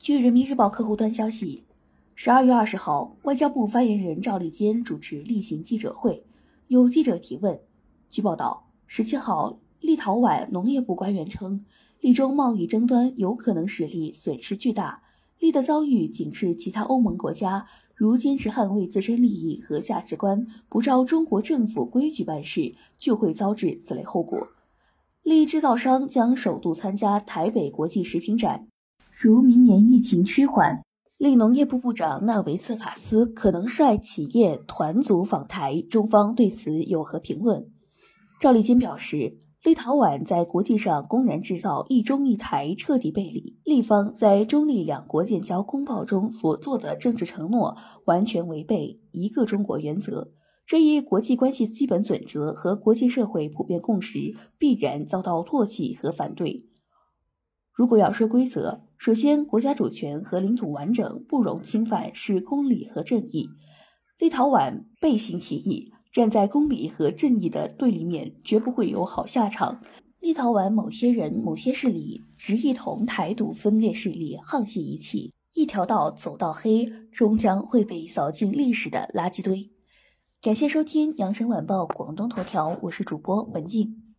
据人民日报客户端消息，十二月二十号，外交部发言人赵立坚主持例行记者会，有记者提问。据报道，十七号，立陶宛农业部官员称，立中贸易争端有可能使利损失巨大，利的遭遇警示其他欧盟国家，如坚持捍卫自身利益和价值观，不照中国政府规矩办事，就会遭致此类后果。利制造商将首度参加台北国际食品展。如明年疫情趋缓，令农业部部长纳维斯卡斯可能率企业团组访台，中方对此有何评论？赵立坚表示，立陶宛在国际上公然制造“一中一台”，彻底背离立方在中立两国建交公报中所做的政治承诺，完全违背一个中国原则。这一国际关系基本准则和国际社会普遍共识，必然遭到唾弃和反对。如果要说规则，首先国家主权和领土完整不容侵犯是公理和正义。立陶宛背信弃义，站在公理和正义的对立面，绝不会有好下场。立陶宛某些人、某些势力执意同台独分裂势力沆瀣一气，一条道走到黑，终将会被扫进历史的垃圾堆。感谢收听羊城晚报广东头条，我是主播文静。